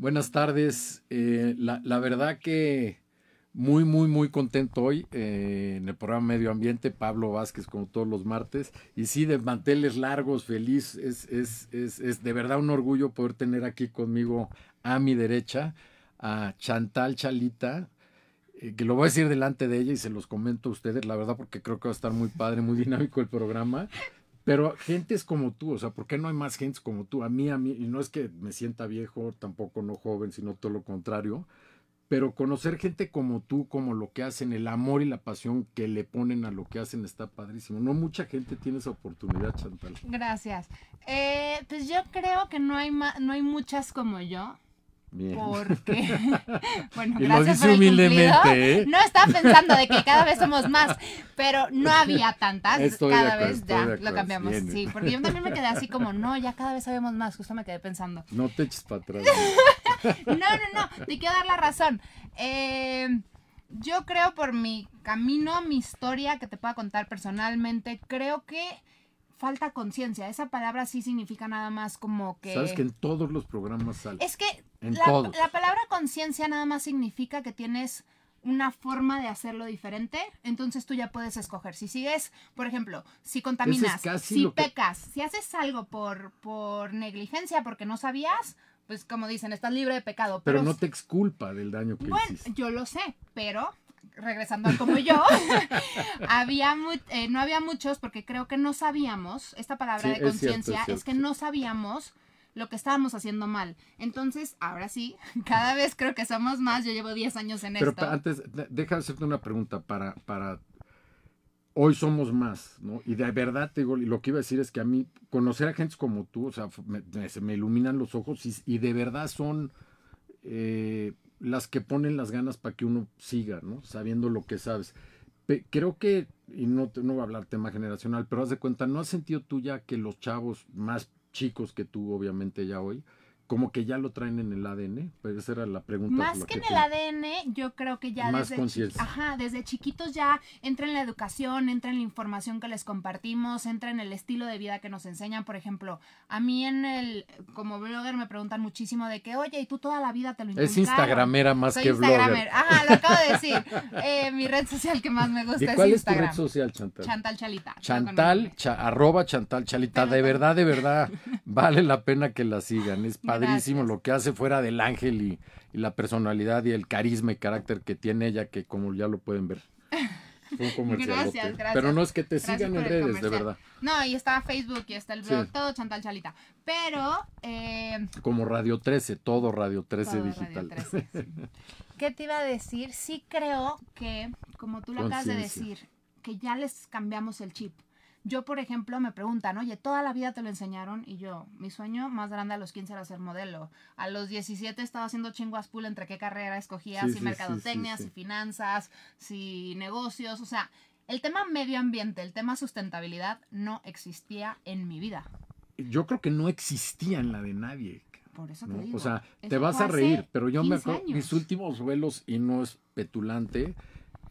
Buenas tardes. Eh, la, verdad que muy, muy, muy contento hoy eh, en el programa Medio Ambiente, Pablo Vázquez como todos los martes. Y sí, de manteles largos, feliz. Es, es, es, es de verdad un orgullo poder tener aquí conmigo a mi derecha a Chantal Chalita, eh, que lo voy a decir delante de ella y se los comento a ustedes, la verdad, porque creo que va a estar muy padre, muy dinámico el programa. Pero gentes como tú, o sea, ¿por qué no hay más gentes como tú? A mí, a mí, y no es que me sienta viejo, tampoco no joven, sino todo lo contrario, pero conocer gente como tú, como lo que hacen, el amor y la pasión que le ponen a lo que hacen está padrísimo. No mucha gente tiene esa oportunidad, Chantal. Gracias. Eh, pues yo creo que no hay, no hay muchas como yo. Bien. Porque, bueno, y gracias lo dice humildemente, ¿eh? No estaba pensando de que cada vez somos más, pero no había tantas. Estoy cada acuerdo, vez ya lo cambiamos. bien. Sí, porque yo también me quedé así como, no, ya cada vez sabemos más. Justo me quedé pensando. No te eches para atrás. No, no, no, te quiero dar la razón. Eh, yo creo por mi camino, mi historia que te pueda contar personalmente, creo que falta conciencia. Esa palabra sí significa nada más como que... Sabes que en todos los programas sale. Es que En la, palabra conciencia nada más significa que tienes una forma de hacerlo diferente, entonces tú ya puedes escoger. Si sigues, por ejemplo, si contaminas, si que- pecas, si haces algo por, por negligencia, porque no sabías, pues como dicen, estás libre de pecado. pero Pero, no te exculpa del daño que bueno, hiciste. yo lo sé, pero regresando a como yo, había mu- eh, no había muchos porque creo que no sabíamos, esta palabra Sí, de conciencia es que no sabíamos lo que estábamos haciendo mal. Entonces, ahora sí, cada vez creo que somos más, yo llevo 10 años en Pero esto. pa- antes, de- deja de hacerte una pregunta para, para hoy somos más, ¿no? Y de verdad te digo, lo que iba a decir es que a mí, conocer a gente como tú, o sea, me, se me iluminan los ojos y, y de verdad son eh, las que ponen las ganas para que uno siga, ¿no? Sabiendo lo que sabes. Pe- creo que, y no, te- no voy a hablar tema generacional, pero haz de cuenta, ¿no has sentido tú ya que los chavos más chicos que tú, obviamente ya hoy, como que ya lo traen en el ADN? Pues esa era la pregunta. Más que en el ADN, yo creo que ya Más desde, ajá, desde chiquitos ya entra en la educación, entra en la información que les compartimos, entra en el estilo de vida que nos enseñan. Por ejemplo, a mí en el, como blogger me preguntan muchísimo de que, oye, y tú toda la vida te lo Es inculcaron. Instagramera más Soy que Instagramer. blogger. Ajá, lo acabo de decir. Eh, mi red social que más me gusta ¿Y es cuál es tu Instagram. red social, Chantal? Chantal Chalita. Chantal, cha- arroba Chantal Chalita. Pero De no- verdad, de verdad, vale la pena que la sigan. Es padrísimo Gracias. lo que hace fuera del ángel y, y la personalidad y el carisma y carácter que tiene ella, que como ya lo pueden ver. Fue un. Gracias, gracias. Pero no es que te Gracias sigan en redes, de verdad. No, y está Facebook y está el blog, Sí. todo Chantal Chalita. Pero, eh, Como Radio 13, todo Radio 13 Todo digital. Radio 13, sí. ¿Qué te iba a decir? Sí creo que, como tú lo acabas de decir, que ya les cambiamos el chip. Yo, por ejemplo, me preguntan, oye, toda la vida te lo enseñaron y yo, mi sueño más grande a los 15 era ser modelo. A los 17 estaba haciendo chinguas pool entre qué carrera escogía, Sí, si sí, mercadotecnia, sí, si finanzas, si negocios, o sea, el tema medio ambiente, el tema sustentabilidad no existía en mi vida. Yo creo que no existía en la de nadie. Por eso te ¿no? digo. O sea, eso te vas a reír, pero yo me 15 acuerdo, mis últimos vuelos, y no es petulante,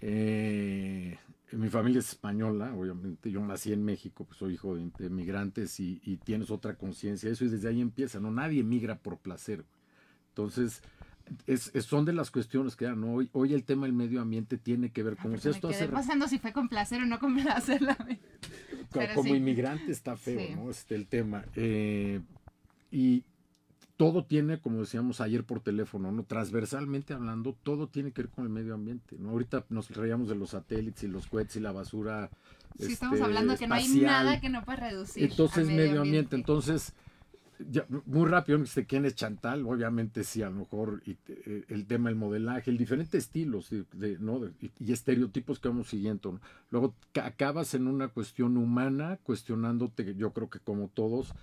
eh, mi familia es española, obviamente, yo nací en México, pues soy hijo de, de migrantes y, y tienes otra conciencia, eso y desde ahí empieza, ¿no? Nadie migra por placer. Entonces, es, es- son de las cuestiones que dan, ¿no? Hoy, hoy el tema del medio ambiente tiene que ver, Ah, porque si esto hace pasando si fue con placer o no con placer. la como sí. inmigrante está feo, Sí. ¿no? Este el tema. Eh, y todo tiene, como decíamos ayer por teléfono, ¿no? Transversalmente hablando, todo tiene que ver con el medio ambiente, ¿no? Ahorita nos reíamos de los satélites y los cohetes y la basura. Sí, estamos este, hablando que no hay espacial. nada que no puedas reducir. Entonces, medio ambiente. Entonces, ya, muy rápido. Este, ¿quién es Chantal? Obviamente sí, a lo mejor y, eh, el tema del modelaje, el diferentes estilos de, de- ¿no? Y, y estereotipos que vamos siguiendo. ¿no? Luego ca- acabas en una cuestión humana, cuestionándote, yo creo que como todos,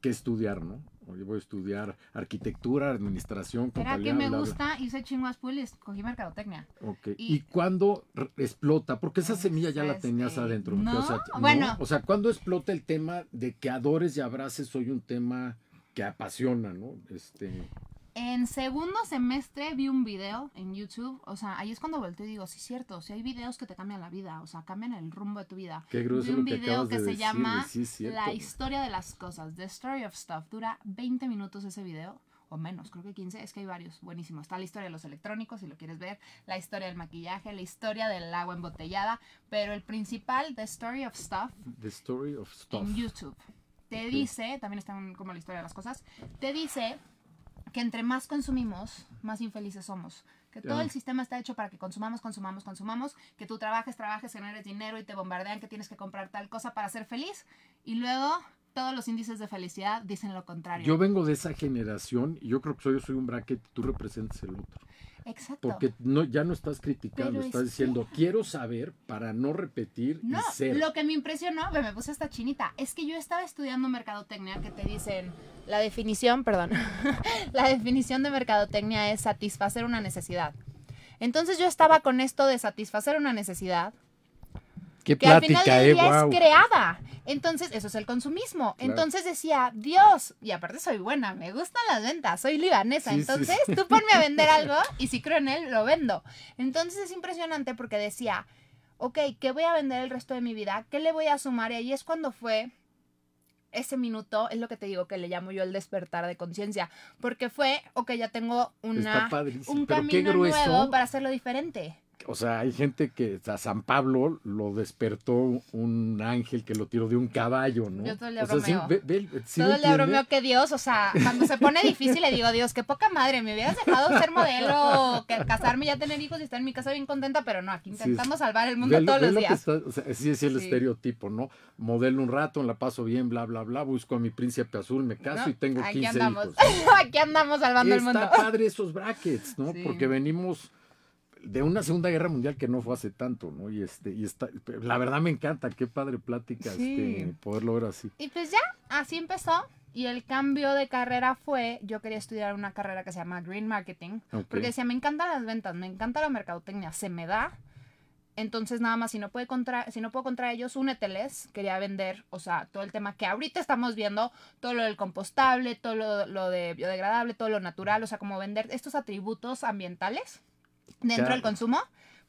qué estudiar, ¿no? Oye, voy a estudiar arquitectura, administración, Era que contabilidad, me bla, bla. gusta, hice chinguas pool y escogí mercadotecnia. Ok. Y- ¿Y, cuándo explota? Porque esa Pues, semilla ya la este, tenías adentro. no, o sea, bueno. O sea, ¿cuándo explota el tema de que adores y abraces soy un tema que apasiona, ¿no? Este, En segundo semestre vi un video en YouTube, o sea, ahí es cuando volteo y digo, sí, cierto, si hay videos que te cambian la vida, o sea, cambian el rumbo de tu vida. qué grueso vi lo un que video que de se decir, llama sí cierto. La historia de las cosas, The Story of Stuff, dura 20 minutos ese video. o menos, creo que 15, es que hay varios, buenísimo. Está la historia de los electrónicos, si lo quieres ver, la historia del maquillaje, la historia del agua embotellada, pero el principal, The Story of Stuff, The Story of Stuff. en YouTube. Te dice, también está como la historia de las cosas, te dice que entre más consumimos, más infelices somos. Que todo el sistema está hecho para que consumamos, consumamos, consumamos, que tú trabajes, trabajes, generes dinero y te bombardean que tienes que comprar tal cosa para ser feliz. Y luego todos los índices de felicidad dicen lo contrario. Yo vengo de esa generación y yo creo que soy, yo soy un bracket, tú representas el otro. Exacto. Porque no, ya no estás criticando, Pero estás es diciendo, quiero saber para no repetir No, y ser. lo que me impresionó, me puse hasta chinita, es que yo estaba estudiando mercadotecnia que te dicen, la definición, perdón, la definición de mercadotecnia es satisfacer una necesidad. Entonces yo estaba con esto de satisfacer una necesidad Qué que al final plática, del eh, día wow. es creada. Entonces, eso es el consumismo. Claro. Entonces decía, Dios, y aparte soy buena, me gustan las ventas, soy libanesa. Sí, sí, Entonces, sí. tú ponme a vender algo y si creo en él, lo vendo. Entonces es impresionante porque decía, ok, ¿qué voy a vender el resto de mi vida? ¿Qué le voy a sumar? Y ahí es cuando fue ese minuto, es lo que te digo que le llamo yo el despertar de conciencia. Porque fue, ok, ya tengo una, un Pero camino nuevo para hacerlo diferente. O sea, hay gente que a San Pablo lo despertó un ángel que lo tiró de un caballo, ¿no? Yo todo el día o sea, sí, bromeo. ve- ve- sí lo Todo el día entiende. bromeo que Dios, o sea, cuando se pone difícil le digo, Dios, qué poca madre, me hubieras dejado ser modelo, que casarme, ya tener hijos y estar en mi casa bien contenta, pero no, aquí Sí, intentamos salvar el mundo Ve todos los días. está- o sea, sí, es el estereotipo, ¿no? Modelo un rato, la paso bien, bla, bla, bla, busco a mi príncipe azul, me caso ¿no? y tengo aquí 15 andamos, hijos. aquí andamos salvando el Está mundo. padre esos brackets, ¿no? Porque venimos de una Segunda Guerra Mundial que no fue hace tanto, ¿no? Y este, y está, la verdad me encanta, qué padre plática, Sí. este, poderlo ver así. Y pues ya, así empezó. Y el cambio de carrera fue, yo quería estudiar una carrera que se llama Green Marketing, porque decía, me encantan las ventas, me encanta la mercadotecnia, se me da. Entonces nada más, si no, puede contra, si no puedo contra ellos, úneteles. Quería vender, o sea, todo el tema que ahorita estamos viendo, todo lo del compostable, todo lo, lo de biodegradable, todo lo natural, o sea, como vender estos atributos ambientales dentro Claro. del consumo.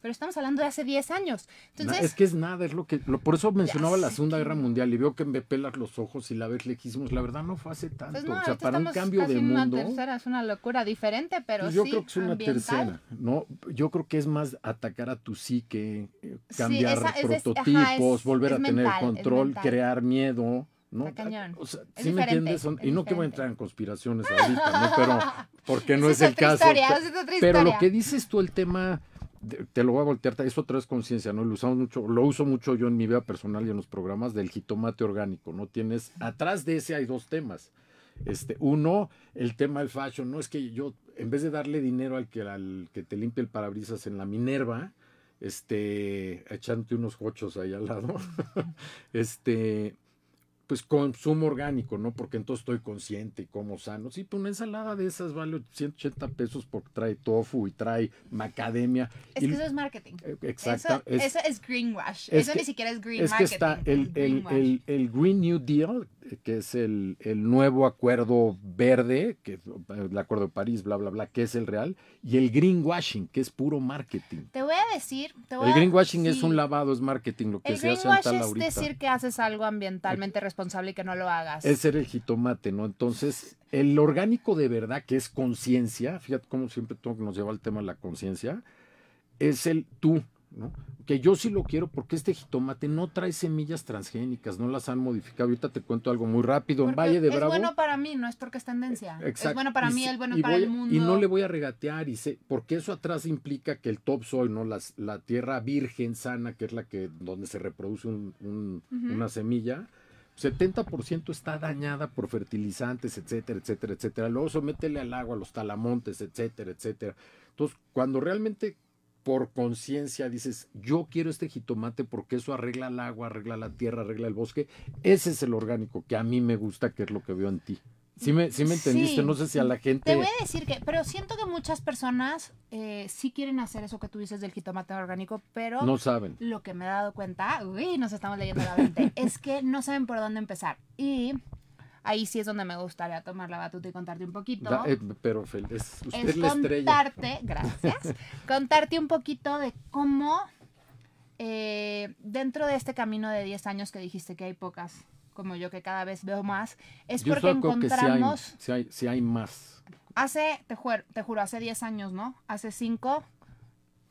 Pero estamos hablando de hace 10 años. Entonces, es que es nada, es lo que. lo- por eso mencionaba la Segunda Guerra Mundial y veo que me pelas los ojos y la ves lejísimos. La verdad no fue hace tanto. pues no, o sea, para un cambio de una mundo. tercera, es una locura diferente, pero pues yo sí, creo que es una ambiental. tercera, ¿no? Yo creo que es más atacar a tu psique, Sí, cambiar es ajá, prototipos, es- volver a tener mental, control, crear miedo, ¿no? Está cañón. O sea, Es ¿sí me entiendes? Son- y no que voy a entrar en conspiraciones ahorita, ¿no? Pero porque no es el caso. historia, Pe- esa es otra Pero lo que dices tú, el tema, de- te lo voy a voltear, es otra vez conciencia, ¿no? Lo usamos mucho, lo uso mucho yo en mi vida personal y en los programas del jitomate orgánico, ¿no? Tienes, atrás de ese hay dos temas. Este, uno, el tema del fashion, no es que yo, en vez de darle dinero al que, al que te limpie el parabrisas en la Minerva, este, echándote unos hochos ahí al lado, este, pues consumo orgánico, ¿no? Porque entonces estoy consciente y como sano. Sí, pues una ensalada de esas vale 180 pesos porque trae tofu y trae macadamia. Es y- que eso es marketing. eh, Exacto. Eso es, eso es greenwash. es Eso que- ni siquiera es green es que marketing. está el, el, el, el Green New Deal, que es el, el nuevo acuerdo verde, que es el acuerdo de París, bla, bla, bla, que es el real, y el greenwashing, que es puro marketing. Te voy a decir. Te voy El a- greenwashing es sí. un lavado, es marketing, lo que El se hace en tal es decir que haces algo ambientalmente responsable y que no lo hagas. Es ser el jitomate, ¿no? Entonces, el orgánico de verdad, que es conciencia, fíjate cómo siempre todo nos lleva al tema de la conciencia, es el tú, ¿no? Que yo sí lo quiero porque este jitomate no trae semillas transgénicas, no las han modificado. Ahorita te cuento algo muy rápido. en Valle de es Bravo. bueno para mí, no es porque es tendencia. Es Exacto. bueno para Y mí, es bueno para voy el mundo. Y no le voy a regatear, y sé, porque eso atrás implica que el topsoil, ¿no? Las, la tierra virgen sana, que es la que donde se reproduce un- un- Ujú. una semilla, 70% está dañada por fertilizantes, etcétera, etcétera, etcétera. Luego sométele al agua, a los talamontes, etcétera, etcétera. Entonces, cuando realmente por conciencia dices, yo quiero este jitomate porque eso arregla el agua, arregla la tierra, arregla el bosque, ese es el orgánico que a mí me gusta, que es lo que veo en ti. ¿Sí me, sí me entendiste? Sí. No sé si a la gente... Te voy a decir que, pero siento que muchas personas eh, sí quieren hacer eso que tú dices del jitomate orgánico, pero No saben. lo que me he dado cuenta, uy, nos estamos leyendo la mente, es que no saben por dónde empezar. Y ahí sí es donde me gustaría tomar la batuta y contarte un poquito. Da- eh, pero Fel, es, usted es la estrella. contarte, gracias, contarte un poquito de cómo eh, dentro de este camino de 10 años que dijiste que hay pocas, como yo que cada vez veo más, es Yo porque acuerdo que sí hay, encontramos... sí hay, más. Hace, te, juer- te juro, hace 10 años, ¿no? Hace 5,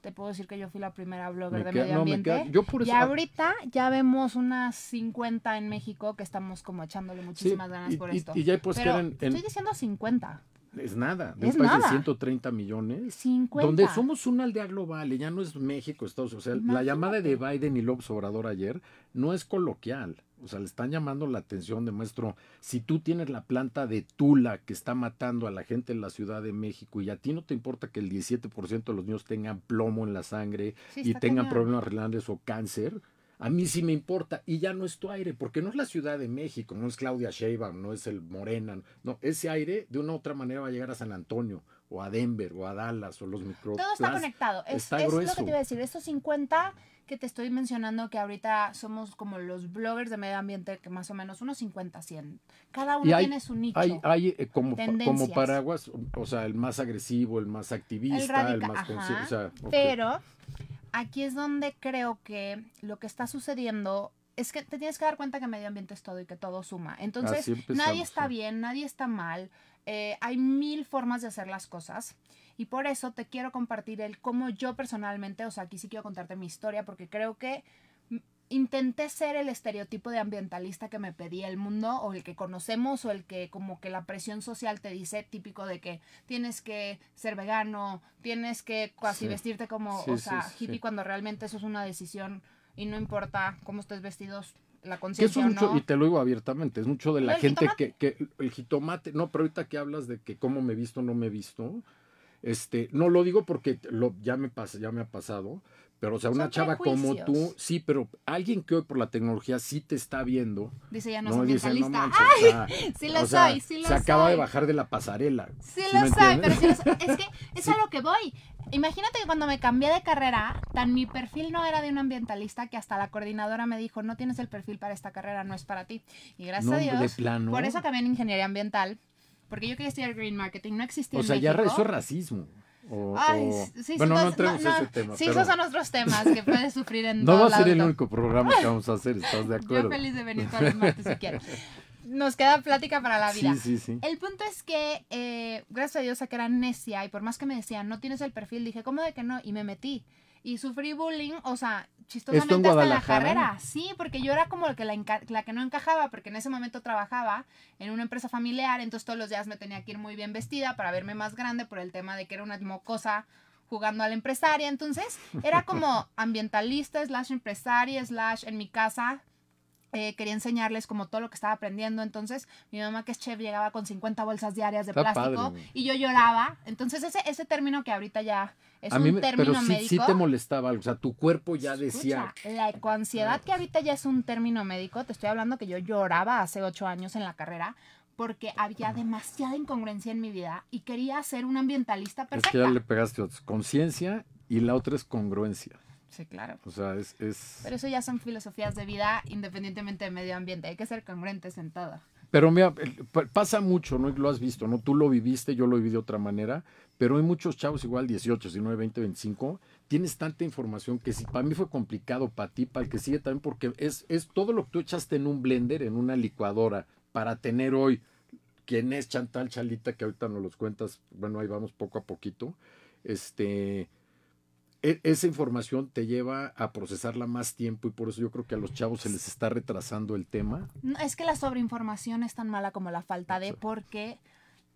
te puedo decir que yo fui la primera blogger Me de queda- medio no, me ambiente. queda- yo por y eso- ahorita ya vemos unas 50 en México que estamos como echándole Sí, muchísimas ganas y, por y- esto. y ya pues Pero eran en- estoy diciendo 50. es nada, de Es un país nada. de 130 millones. 50. Donde somos una aldea global y ya no es México, Estados Unidos. O sea, la llamada de Biden y López Obrador ayer no es coloquial. O sea, le están llamando la atención de maestro. Si tú tienes la planta de Tula que está matando a la gente en la Ciudad de México y a ti no te importa que el 17% de los niños tengan plomo en la sangre Sí, y tengan cañón. problemas renales o cáncer, a mí sí me importa. Y ya no es tu aire, porque no es la Ciudad de México, no es Claudia Sheinbaum, no es el Morena. No, ese aire de una u otra manera va a llegar a San Antonio o a Denver o a Dallas o los micro. Todo está conectado. Es, está es lo que te iba a decir. Estos 50 que te estoy mencionando, que ahorita somos como los bloggers de medio ambiente, que más o menos unos 50, 100. Cada uno hay- tiene su nicho. Hay, hay eh, como, como paraguas, o sea, el más agresivo, el más activista, el, más consciente. O sea, ok. Pero aquí es donde creo que lo que está sucediendo es que te tienes que dar cuenta que medio ambiente es todo y que todo suma. Entonces, nadie está bien, nadie está mal. eh, hay mil formas de hacer las cosas. Y por eso te quiero compartir el cómo yo personalmente, o sea, aquí sí quiero contarte mi historia, porque creo que intenté ser el estereotipo de ambientalista que me pedía el mundo o el que conocemos o el que como que la presión social te dice típico de que tienes que ser vegano, tienes que casi Sí. vestirte como, Sí, o sea, sí. hippie cuando realmente eso es una decisión y no importa cómo estés vestidos, la conciencia no. y te lo digo abiertamente, es mucho de la gente que, que el jitomate, no, pero ahorita que hablas de que cómo me he visto, no me he visto, este, no lo digo porque lo, ya me pasa, ya me ha pasado, pero o sea, una Son chava como tú, sí, pero alguien que hoy por la tecnología sí te está viendo, Dice ya no, no, dice, o sea, sí lo o sea, soy, sí lo se acaba de soy. bajar de la pasarela. Sí ¿sí lo soy, entiendes? pero sí lo soy. Es que es Sí. a lo que voy. Imagínate que cuando me cambié de carrera, tan mi perfil no era de un ambientalista que hasta la coordinadora me dijo, no tienes el perfil para esta carrera, no es para ti. Y gracias No, a de Dios, plano. por eso cambié en ingeniería ambiental, porque yo quería estudiar green marketing, no existía O en sea, ya México. eso es racismo. O- Ay, sí, bueno, no dos- entremos en ese tema. Sí, pero esos son otros temas que puedes sufrir en no va a ser el único programa que vamos a hacer, ¿estás de acuerdo? Yo feliz de venir todos los martes si quieres. Nos queda plática para la vida. Sí, sí, sí. El punto es que, eh, gracias a Dios, a que era necia y por más que me decían, no tienes el perfil, dije, ¿cómo de que no? Y me metí. Y sufrí bullying, o sea, chistosamente hasta en la carrera. Sí, porque yo era como la que, la, que no encajaba, porque en ese momento trabajaba en una empresa familiar, entonces todos los días me tenía que ir muy bien vestida para verme más grande por el tema de que era una mocosa jugando a la empresaria. Entonces, era como ambientalista, slash empresaria, slash en mi casa. eh, quería enseñarles como todo lo que estaba aprendiendo. Entonces, mi mamá, que es chef, llegaba con 50 bolsas diarias de Está plástico padre. y yo lloraba. Entonces, ese, ese término que ahorita ya es a un mí término pero sí, médico. sí te molestaba algo. O sea, tu cuerpo ya decía. Escucha, la ecoansiedad que ahorita ya es un término médico, te estoy hablando que yo lloraba hace ocho años en la carrera porque había demasiada incongruencia en mi vida y quería ser una ambientalista Es perfecta. que ya le pegaste. Conciencia y la otra es congruencia. Sí, claro. O sea, es. es... Pero eso ya son filosofías de vida independientemente de medio ambiente. Hay que ser congruentes en todo. Pero mira, pasa mucho, ¿no? Lo has visto, ¿no? Tú lo viviste, yo lo viví de otra manera, pero hay muchos chavos igual, 18, 19, 20, 25, tienes tanta información que si para mí fue complicado, para ti, para el que sigue también, porque es, es todo lo que tú echaste en un blender, en una licuadora, para tener hoy, quién es Chantal Chalita, que ahorita nos los cuentas, bueno, ahí vamos poco a poquito, este... e- Esa información te lleva a procesarla más tiempo y por eso yo creo que a los chavos se les está retrasando el tema. No, es que la sobreinformación es tan mala como la falta de, porque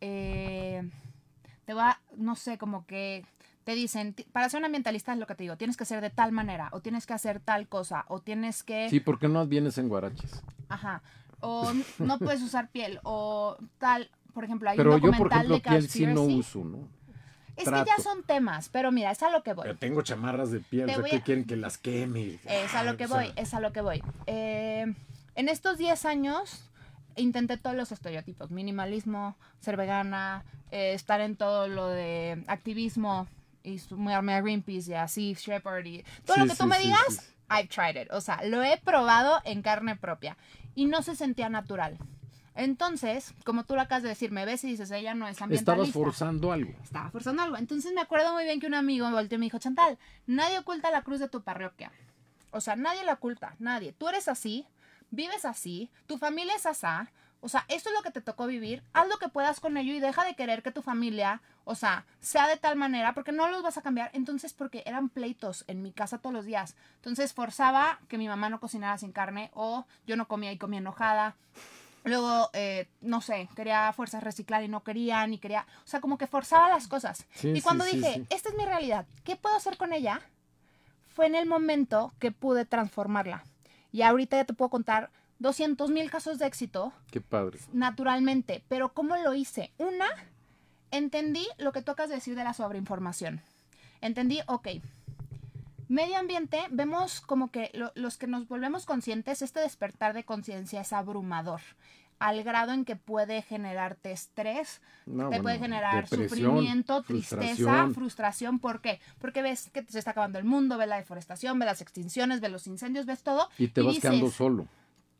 eh, te va, no sé, como que te dicen, "Ti- para ser un ambientalista es lo que te digo, tienes que ser de tal manera, o tienes que hacer tal cosa, o tienes que, Sí, ¿por qué no vienes en guaraches? ajá, o no puedes usar piel, o tal, por ejemplo, hay Pero un yo, por documental ejemplo, de piel sí no uso, ¿no? Es que ya son temas, pero mira, es a lo que voy. Pero tengo chamarras de piel, o sea, ¿qué a- quieren que las queme? Es a lo que O sea, voy, es a lo que voy. Eh, en estos 10 años intenté todos los estereotipos, minimalismo, ser vegana, eh, estar en todo lo de activismo y sumarme a Greenpeace y a Sea Shepherd y todo lo que tú sí, me digas, sí. I've tried it. O sea, lo he probado en carne propia y no se sentía natural. Entonces, como tú lo acabas de decir, me ves y dices, ella no es ambientalista. Estabas forzando algo. Estaba forzando algo. Entonces me acuerdo muy bien que un amigo me volteó y me dijo, Chantal, nadie oculta la cruz de tu parroquia. O sea, nadie la oculta, nadie. Tú eres así, vives así, tu familia es asá. O sea, esto es lo que te tocó vivir, haz lo que puedas con ello y deja de querer que tu familia, o sea, sea de tal manera, porque no los vas a cambiar. Entonces, porque eran pleitos en mi casa todos los días. Entonces, forzaba que mi mamá no cocinara sin carne o yo no comía y comía enojada. Luego, eh, no sé, quería fuerzas reciclar y no quería, ni quería, o sea, como que forzaba las cosas. Sí, y cuando sí, dije, sí. esta es mi realidad, ¿qué puedo hacer con ella? Fue en el momento que pude transformarla. Y ahorita ya te puedo contar 200 mil casos de éxito Qué padre. naturalmente. Pero ¿cómo lo hice? Una, entendí lo que tocas decir de la sobreinformación. Entendí, ok, medio ambiente, vemos como que lo- los que nos volvemos conscientes, este despertar de conciencia es abrumador, al grado en que puede generarte estrés, No, te puede generar sufrimiento, tristeza, frustración. frustración. ¿Por qué? Porque ves que se está acabando el mundo, ves la deforestación, ves las extinciones, ves los incendios, ves todo. Y te vas dices, quedando solo.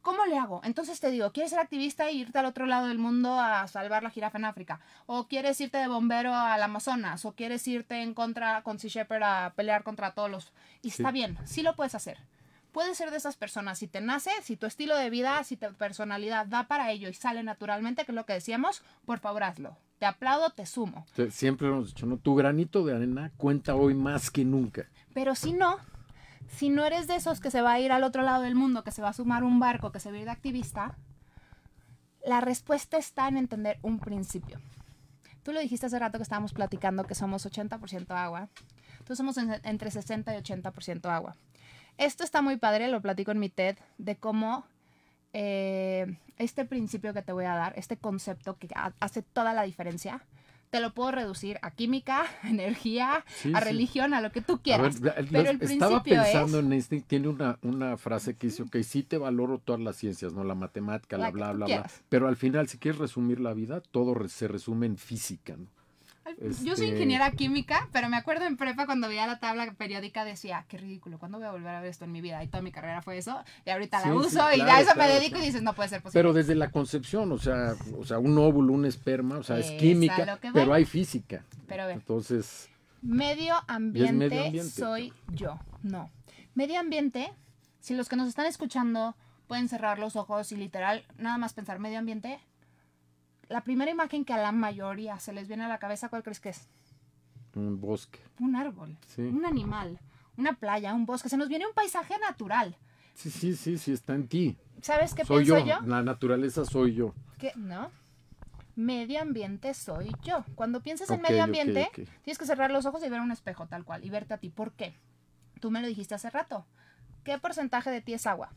¿Cómo le hago? Entonces te digo, ¿quieres ser activista e irte al otro lado del mundo a salvar la jirafa en África? ¿O quieres irte de bombero al Amazonas? ¿O quieres irte en contra con Sea Shepherd a pelear contra todos los... Y Sí. está bien, sí lo puedes hacer. Puedes ser de esas personas, si te nace, si tu estilo de vida, si tu personalidad da para ello y sale naturalmente, que es lo que decíamos, por favor hazlo. Te aplaudo, te sumo. Siempre hemos dicho, ¿no? Tu granito de arena cuenta hoy más que nunca. Pero si no, si no eres de esos que se va a ir al otro lado del mundo, que se va a sumar un barco, que se va a ir de activista, la respuesta está en entender un principio. Tú lo dijiste hace rato que estábamos platicando que somos 80% agua. Entonces somos en- entre 60 y 80% agua. Esto está muy padre, lo platico en mi TED, de cómo eh, este principio que te voy a dar, este concepto que ha- hace toda la diferencia, te lo puedo reducir a química, energía, Sí, a sí. religión, a lo que tú A quieras. ver, Pero el estaba principio pensando es- en este, tiene una, una frase que dice, ok, sí te valoro todas las ciencias, ¿no? La matemática, la, bla, bla, bla. Pero al final, si quieres resumir la vida, todo se resume en física, ¿no? Yo soy Este- ingeniera química, pero me acuerdo en prepa cuando veía la tabla periódica decía, qué ridículo, ¿cuándo voy a volver a ver esto en mi vida? Y toda mi carrera fue eso, y ahorita Sí, la sí, uso y a eso claro, me dedico claro. y dices, no puede ser posible. Pero desde la concepción, o sea, o sea, un óvulo, un esperma, o sea, es química, pero hay física. Pero a ver, Entonces, medio ambiente, medio ambiente. soy yo. No. Medio ambiente, si los que nos están escuchando pueden cerrar los ojos y literal, nada más pensar medio ambiente, la primera imagen que a la mayoría se les viene a la cabeza, ¿cuál crees que es? un bosque. Un árbol, Sí. un animal, una playa, un bosque. Se nos viene un paisaje natural. Sí, sí, sí, sí, está en ti. ¿Sabes qué soy pienso yo. yo? La naturaleza soy yo. que no. Medio ambiente soy yo. Cuando pienses en medio ambiente, tienes que cerrar los ojos y ver un espejo tal cual y verte a ti. ¿Por qué? Tú me lo dijiste hace rato. ¿Qué porcentaje de ti es agua?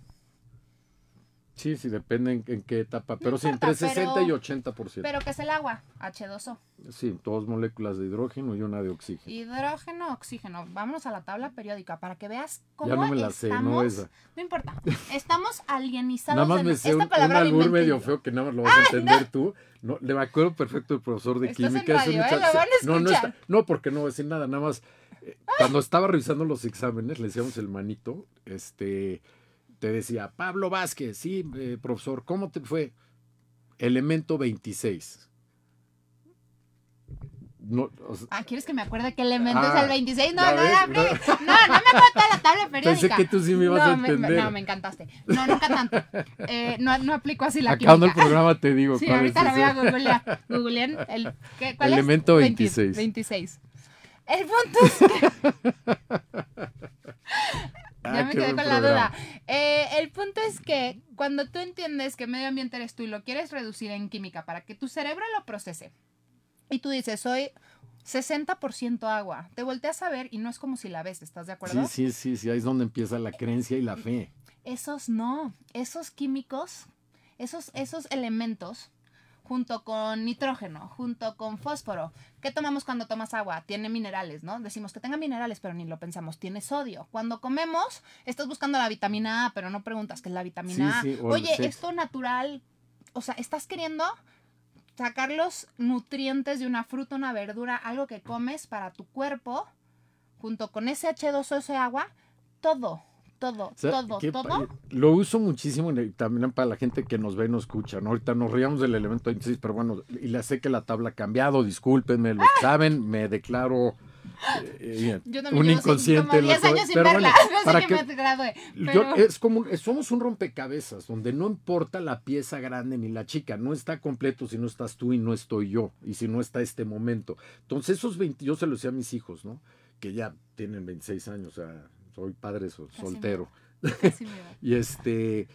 Sí, sí, depende en, en qué etapa. Pero sí, importa, entre 60 pero- y 80%. ¿Pero qué es el agua? H2O. Sí, dos moléculas de hidrógeno y una de oxígeno. Hidrógeno, oxígeno. Vámonos a la tabla periódica para que veas cómo Ya no me la sé, no esa. No importa. Estamos alienizados. Nada más me sé Esta un, un palabra la albur medio feo que nada más lo vas a entender tú. No, le me acuerdo perfecto del profesor de Estás en química. es un radio, ¿eh? muchacho- Lo van a no, no, está- no, porque no voy a decir nada. Nada más, eh, cuando estaba revisando los exámenes, le decíamos el manito, este, te decía, Pablo Vázquez, sí, eh, profesor, ¿cómo te fue? Elemento 26. No, o sea, Ah, ¿quieres que me acuerde qué elemento Ah, es el 26? No, ya no, no, no. no, no, no me acuerdo la tabla periódica. Pensé que tú sí me ibas no, a me- entender. no, me encantaste. No, nunca tanto. Eh, no, no aplico así la acabando el química. programa te digo Sí, cuál ahorita es la voy a googlear. Googleen el... ¿qué, ¿Cuál Elemento es? 26. 26. El punto es que... Ah, ya me quedé con la duda. Eh, el punto es que cuando tú entiendes que medio ambiente eres tú y lo quieres reducir en química para que tu cerebro lo procese, y tú dices, soy 60% agua, te volteas a ver y no es como si la ves, ¿estás de acuerdo? Sí, sí, sí, sí, ahí es donde empieza la creencia y la fe. Esos no, esos químicos, esos, esos elementos, junto con nitrógeno, junto con fósforo, ¿qué tomamos cuando tomas agua? Tiene minerales, ¿no? Decimos que tenga minerales, pero ni lo pensamos, tiene sodio. Cuando comemos, estás buscando la vitamina A, pero no preguntas qué es la vitamina Sí, A. sí, Oye, esto natural, o sea, estás queriendo sacar los nutrientes de una fruta, una verdura, algo que comes para tu cuerpo, junto con ese H2O, ese agua, todo, todo, O sea, todo, todo. Lo uso muchísimo también para la gente que nos ve y nos escucha. ¿no? Ahorita nos ríamos del elemento 26, pero bueno, y le sé que la tabla ha cambiado, discúlpenme, Ah. lo saben, me declaro eh, Yo también un inconsciente. como 10 loco. años sin Pero verla. bueno, no sé para que, que- me gradué. yo- es como somos un rompecabezas donde no importa la pieza grande ni la chica, no está completo si no estás tú y no estoy yo y si no está este momento. Entonces esos 20, yo se lo decía a mis hijos, ¿no? Que ya tienen 26 años, o sea, soy padre sol- Casi soltero. Casi me da. Y este,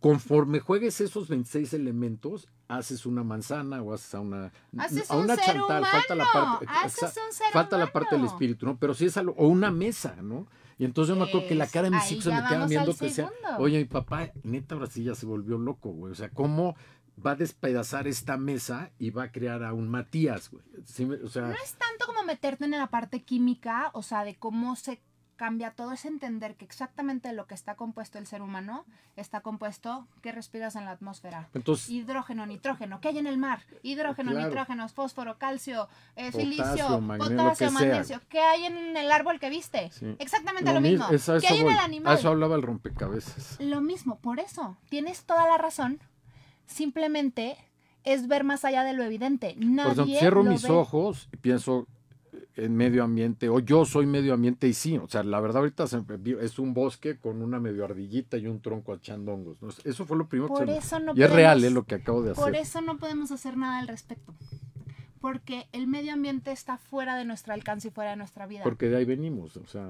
conforme juegues esos 26 elementos, haces una manzana o haces a una, Haces a un una ser chantal, falta la parte, haces exa- un ser falta la parte del espíritu, ¿no? Pero si es algo, o una mesa, ¿no? Y entonces yo me acuerdo que la cara de mis hijos se me vamos viendo que decía, segundo. oye, mi papá, neta, ahora sí ya se volvió loco, güey. O sea, ¿cómo va a despedazar esta mesa y va a crear a un Matías, güey? Sí me- o sea, No es tanto como meterte en la parte química, o sea, de cómo se cambia todo, es entender que exactamente lo que está compuesto el ser humano está compuesto que respiras en la atmósfera. entonces, Hidrógeno, nitrógeno, ¿qué hay en el mar? Hidrógeno, Claro. nitrógeno, fósforo, calcio, eh, Potasio, silicio, magnesio, potasio, magnesio. ¿Qué hay en el árbol que viste? Sí. Exactamente lo, mi- mismo. ¿Qué hay en el A animal? eso hablaba el rompecabezas. Lo mismo, por eso, tienes toda la razón. Simplemente es ver más allá de lo evidente. Por Nadie ejemplo, cierro lo mis ve. ojos y pienso en medio ambiente, o yo soy medio ambiente y sí, o sea, la verdad ahorita es un bosque con una medio ardillita y un tronco echando hongos. ¿no? Eso fue lo primero Por que se no Y es real, es lo que acabo de Por hacer. eso no podemos hacer nada al respecto. Porque el medio ambiente está fuera de nuestro alcance y fuera de nuestra vida. Porque de ahí venimos, o sea,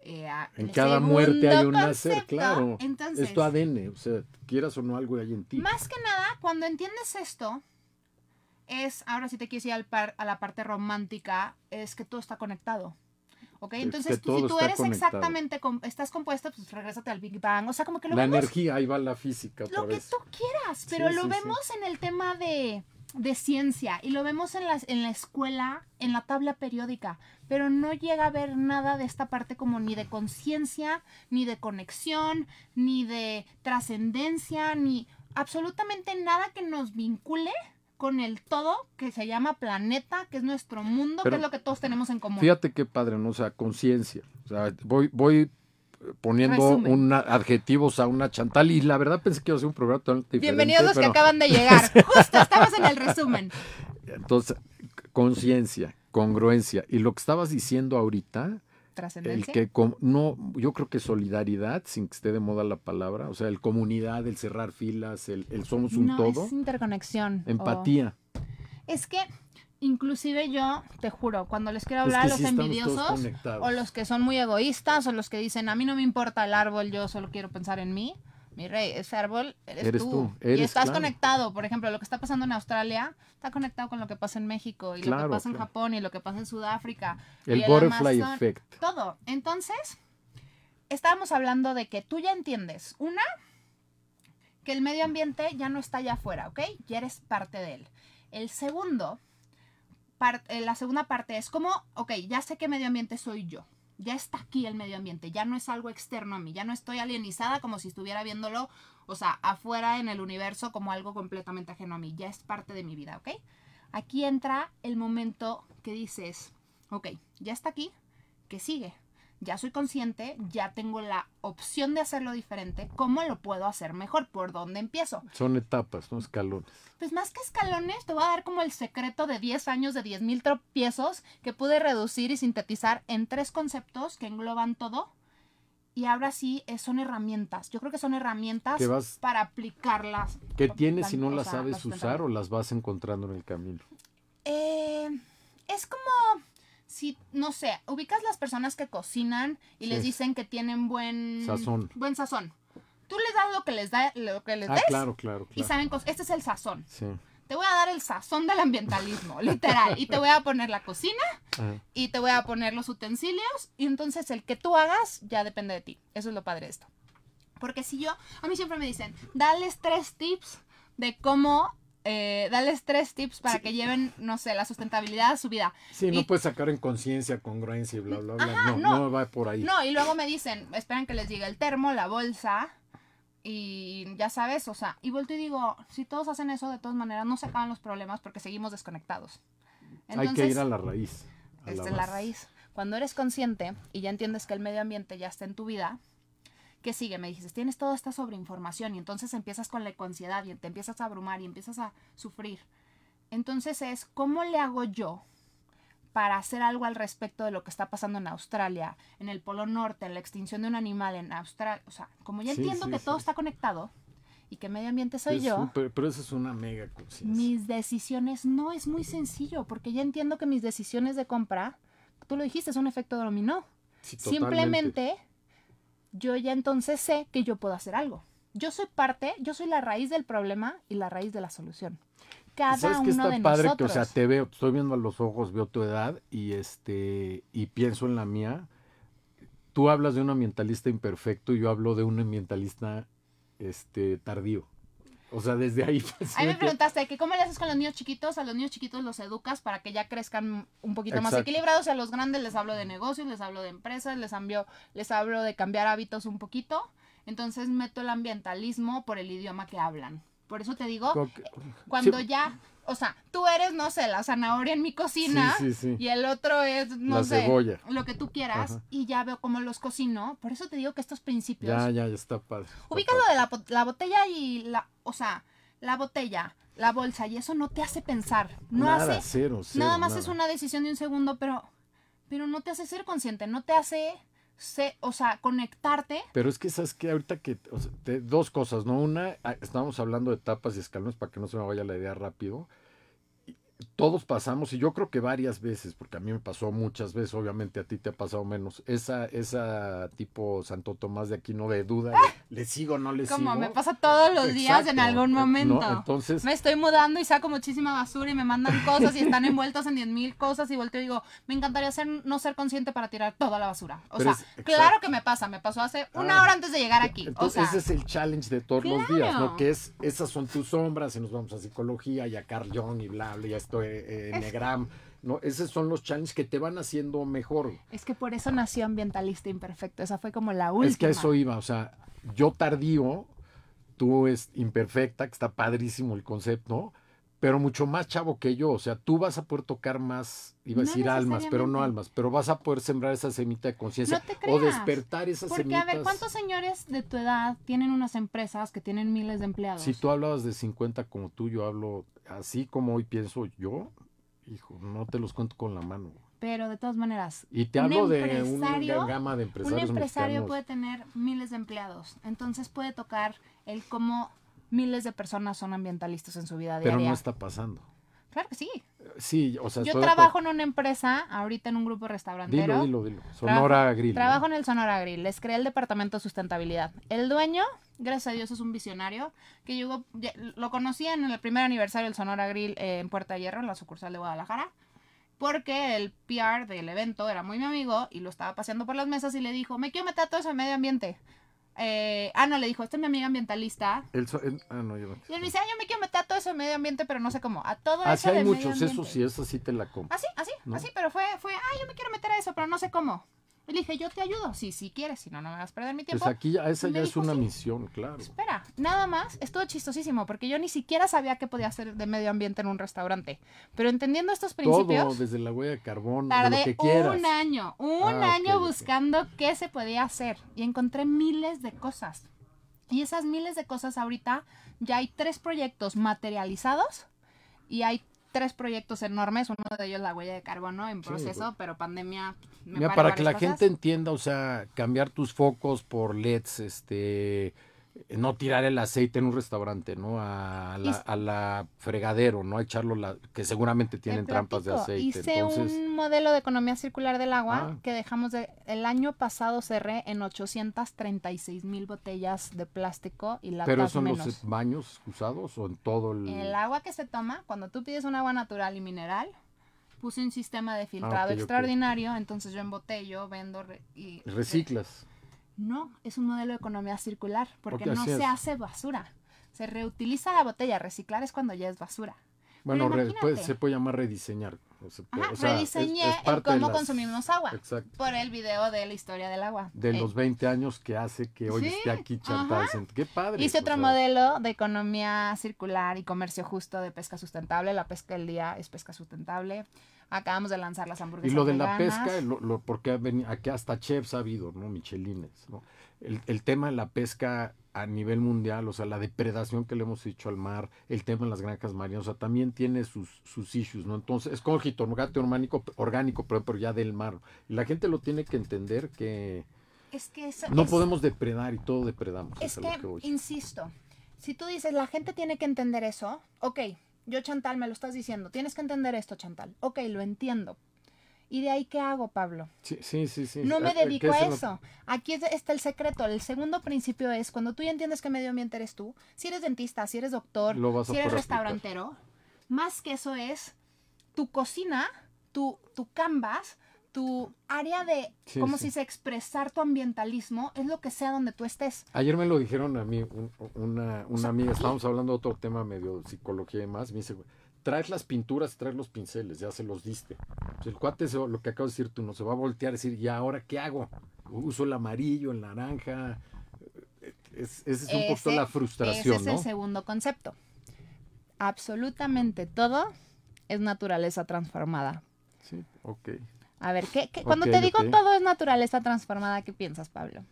Eh, en cada muerte hay un nacer, claro. Entonces, es tu ADN, o sea, quieras o no, algo hay en ti. más que nada, cuando entiendes esto, es, ahora sí te quieres ir al par- a la parte romántica, es que todo está conectado. ¿Ok? Es Entonces, que tú, si tú eres conectado. exactamente, estás compuesto, pues regrésate al Big Bang. O sea, como que lo La vemos energía, ahí va la física otra lo que vez. tú quieras, pero Sí, lo sí, sí. vemos en el tema de, de ciencia y lo vemos en la, en la escuela, en la tabla periódica, pero no llega a ver nada de esta parte como ni de conciencia, ni de conexión, ni de trascendencia, ni absolutamente nada que nos vincule con el todo que se llama planeta, que es nuestro mundo, Pero que es lo que todos tenemos en común. Fíjate qué padre, ¿no? O sea, conciencia. O sea, voy, voy poniendo Resumen. una- adjetivos a una chantal y la verdad pensé que iba a ser un programa totalmente diferente. Bienvenidos los que acaban de llegar. Justo estamos en el resumen. Entonces, conciencia, congruencia. Y lo que estabas diciendo ahorita, el Trascendencia. que com- no, yo creo que solidaridad, sin que esté de moda la palabra, o sea, el comunidad, el cerrar filas, el, el somos un no, todo, es interconexión. o- empatía. Es que, inclusive yo, te juro, cuando les quiero Es hablar que a los sí envidiosos, o los que son muy egoístas, o los que dicen, a mí no me importa el árbol, yo solo quiero pensar en mí. Mi rey, ese árbol eres, Eres tú. tú, y estás claro. conectado. Por ejemplo, lo que está pasando en Australia está conectado con lo que pasa en México, y lo que Claro, pasa en. Japón, y lo que pasa en Sudáfrica. El y el butterfly Amazon. effect. Todo. Entonces, estábamos hablando de que tú ya entiendes, una, que el medio ambiente ya no está allá afuera, ¿ok? Ya eres parte de él. El segundo, eh, la segunda parte es como, ok, ya sé que medio ambiente soy yo. Ya está aquí el medio ambiente, ya no es algo externo a mí, ya no estoy alienizada como si estuviera viéndolo, o sea, afuera en el universo como algo completamente ajeno a mí, ya es parte de mi vida, ¿ok? Aquí entra el momento que dices, ok, ya está aquí, ¿qué sigue? Ya soy consciente, ya tengo la opción de hacerlo diferente, ¿cómo lo puedo hacer mejor? ¿Por dónde empiezo? Son etapas, no escalones. Pues más que escalones, te voy a dar como el secreto de 10 años de 10 mil tropiezos que pude reducir y sintetizar en tres conceptos que engloban todo. Y ahora sí, eh, son herramientas. Yo creo que son herramientas Que vas- para aplicarlas. ¿Qué tienes si no las sabes usar o las vas encontrando en el camino? Eh, es como si, no sé, ubicas las personas que cocinan y les dicen que tienen buen Sazón. Buen sazón. Tú les das lo que les da, lo que les Ah, des claro, claro, y saben, cos- este es el sazón. Sí. Te voy a dar el sazón del ambientalismo, literal. Y te voy a poner la cocina Ajá. y te voy a poner los utensilios. Y entonces el que tú hagas ya depende de ti. Eso es lo padre de esto. Porque si yo, a mí siempre me dicen, dales tres tips de cómo, eh, dales tres tips para que lleven, no sé, la sustentabilidad a su vida. Sí, no puedes sacar en conciencia, congruencia y bla, bla, bla. No, no. no, va por ahí. No, y luego me dicen, esperan que les diga el termo, la bolsa. Y ya sabes, o sea, y vuelto y digo, si todos hacen eso, de todas maneras no se acaban los problemas porque seguimos desconectados. Hay que ir a la raíz. a Esta es la raíz. Cuando eres consciente y ya entiendes que el medio ambiente ya está en tu vida, ¿qué sigue? Me dices, tienes toda esta sobreinformación y entonces empiezas con la ansiedad y te empiezas a abrumar y empiezas a sufrir. Entonces es, ¿cómo le hago yo para hacer algo al respecto de lo que está pasando en Australia, en el Polo Norte, en la extinción de un animal en Australia. O sea, como ya Sí, entiendo sí, que todo sí. está conectado y que medio ambiente soy Es yo, súper- pero esa es una mega conciencia. mis decisiones no es muy sencillo, porque ya entiendo que mis decisiones de compra, tú lo dijiste, es un efecto dominó. Simplemente yo ya entonces sé que yo puedo hacer algo. Yo soy parte, yo soy la raíz del problema y la raíz de la solución. Cada ¿Sabes qué uno está de padre? nosotros. Que, o sea, te veo, estoy viendo a los ojos, veo tu edad y este y pienso en la mía. Tú hablas de un ambientalista imperfecto y yo hablo de un ambientalista este tardío. O sea, desde ahí pensé Ahí me preguntaste que cómo le haces con los niños chiquitos. A los niños chiquitos los educas para que ya crezcan un poquito más equilibrados. Y a los grandes les hablo de negocios, les hablo de empresas, les, hablo, les hablo de cambiar hábitos un poquito. Entonces meto el ambientalismo por el idioma que hablan. Por eso te digo, cuando sí, ya, o sea, tú eres, no sé, la zanahoria en mi cocina Sí, sí, sí. y el otro es, no La sé, cebolla. lo que tú quieras Ajá. y ya veo cómo los cocino. Por eso te digo que estos principios... Ya, ya, ya está padre. Ubicas lo de la, bo- la botella y la, o sea, la botella, la bolsa y eso no te hace pensar. No Nada, hace, cero, cero, nada más nada. es una decisión de un segundo, pero, pero no te hace ser consciente, no te hace, se- o sea, conectarte. Pero es que sabes que ahorita que, te- dos cosas, ¿no? Una, ah, estábamos hablando de etapas y escalones para que no se me vaya la idea rápido. Y Todos pasamos, y yo creo que varias veces, porque a mí me pasó muchas veces, obviamente a ti te ha pasado menos, esa, esa tipo Santo Tomás de Aquino de duda, de, ¿le sigo o no le Como sigo? me pasa todos los días en algún ¿no? momento. Entonces, Me estoy mudando y saco muchísima basura y me mandan cosas y están envueltos en 10 mil cosas y volteo y digo, me encantaría ser, no ser consciente para tirar toda la basura. O sea, es- claro que me pasa, me pasó hace una Ah, hora antes de llegar aquí. Entonces, o sea, ese es el challenge de todos los días. ¿no? Que es, esas son tus sombras, y nos vamos a psicología, y a Carl Jung, y bla, bla, ya estoy eh, Enneagram, ¿no? Esos son los challenges que te van haciendo mejor. Es que por eso nació Ambientalista Imperfecto. Esa fue como la última. Es que a eso iba, o sea, yo tardío, tú es imperfecta, que está padrísimo el concepto, pero mucho más chavo que yo, o sea, tú vas a poder tocar más, iba a No decir almas, pero no almas, pero vas a poder sembrar esa semita de conciencia No o despertar esas Porque, semitas. a ver, ¿cuántos señores de tu edad tienen unas empresas que tienen miles de empleados? Si tú hablabas de 50 como tú, yo hablo así como hoy pienso yo, hijo, no te los cuento con la mano. Pero de todas maneras, Y te Un hablo de empresario- una gama de un empresarios empresario mexicanos. puede tener miles de empleados. Entonces puede tocar el cómo miles de personas son ambientalistas en su vida pero diaria. no está pasando. Claro que sí. Sí, o sea, Yo trabajo en una empresa, ahorita en un grupo restaurantero. Dilo, dilo, dilo. Sonora Grill. ¿no? Trabajo en el Sonora Grill. Les creé el departamento de sustentabilidad. El dueño, gracias a Dios, es un visionario que llegó, lo conocí en el primer aniversario del Sonora Grill eh, en Puerta de Hierro, en la sucursal de Guadalajara. Porque el PR del evento era muy mi amigo y lo estaba paseando por las mesas y le dijo, me quiero meter a todo eso medio ambiente. Eh, ah, no, le dijo, esta es mi amiga ambientalista. El so- el- ah, no, yo no. Y él me dice, ah, yo me quiero meter a todo eso de medio ambiente, pero no sé cómo. A todo Ah, eso hay de medio muchos, eso ambiente. sí, eso sí te la compro. Así, así, ¿No? así, pero fue, fue, ah, yo me quiero meter a eso, pero no sé cómo. Y le dije, yo te ayudo, sí, si quieres, si no, no me vas a perder mi Pues tiempo. aquí ya, esa ya es una sí. misión, claro. Espera, nada más, estuvo chistosísimo, porque yo ni siquiera sabía qué podía hacer de medio ambiente en un restaurante. Pero entendiendo estos Todo, principios, desde la huella de carbón, de lo tardé que quieras. un año, un Ah, año buscando qué se podía hacer. Y encontré miles de cosas. Y esas miles de cosas ahorita, ya hay tres proyectos materializados y hay tres proyectos enormes, uno de ellos la huella de carbono en proceso, pero pandemia me Mira, para que la cosas. gente entienda, o sea, cambiar tus focos por LEDs, este, no tirar el aceite en un restaurante, ¿no? A la, Y- a la fregadero, ¿no? A echarlo, la, que seguramente Te tienen trampas de aceite. Hice Entonces, un modelo de economía circular del agua Ah. que dejamos de... El año pasado cerré en 836 mil botellas de plástico y latas ¿pero son menos. los baños usados o en todo el...? El agua que se toma, cuando tú pides un agua natural y mineral, puse un sistema de filtrado ok, ok. extraordinario, entonces yo embotello, vendo re- y... Reciclas. No, es un modelo de economía circular, porque Porque no se es. hace basura. Se reutiliza la botella, reciclar es cuando ya es basura. Bueno, se puede llamar rediseñar. o se puede- Ajá, o sea, es- rediseñé es el cómo las- consumimos agua. Exacto. Por el video de la historia del agua. De Eh, los 20 años que hace que hoy Sí, esté aquí. Chantal. Qué padre. Hice o otro sea, modelo de economía circular y comercio justo de pesca sustentable. La pesca del día es pesca sustentable. Acabamos de lanzar las Y hamburguesas lo de la veganas. pesca, lo, lo- porque aquí hasta chefs ha habido, ¿no? Michelines, ¿no? el, el tema de la pesca a nivel mundial, o sea, la depredación que le hemos hecho al mar, el tema de las granjas marinas, o sea, también tiene sus, sus issues, ¿no? Entonces, es como el jitomate orgánico, orgánico pero, pero ya del mar. Y la gente lo tiene que entender que Es que eso no es- podemos depredar y todo depredamos. Es lo que, voy. insisto, si tú dices, la gente tiene que entender eso, ok, yo Chantal me lo estás diciendo, tienes que entender esto, Chantal, ok, lo entiendo. ¿Y de ahí qué hago, Pablo? Sí, sí, sí. sí. No me Ah, dedico ¿qué a eso. Aquí es- está el secreto. El segundo principio es cuando tú ya entiendes que medio ambiente eres tú, si eres dentista, si eres doctor, si eres aplicar. restaurantero, más que eso es tu cocina, tu, tu canvas, tu área de, Sí, como sí. si se expresar tu ambientalismo, es lo que sea donde tú estés. Ayer me lo dijeron a mí, un- una, una sea, amiga, estábamos hablando de otro tema medio psicología y demás, me dice, "Güey, traes las pinturas, traes los pinceles, ya se los diste. Pues el cuate, se- lo que acabas de decir tú, no se va a voltear y decir, ¿y ahora qué hago? Uso el amarillo, el naranja. Es, esa es un poco Ese- la frustración, Ese es ¿no? el segundo concepto. Absolutamente todo es naturaleza transformada. Sí, ok. A ver, ¿qué, qué- cuando te digo todo es naturaleza transformada, ¿qué piensas, Pablo?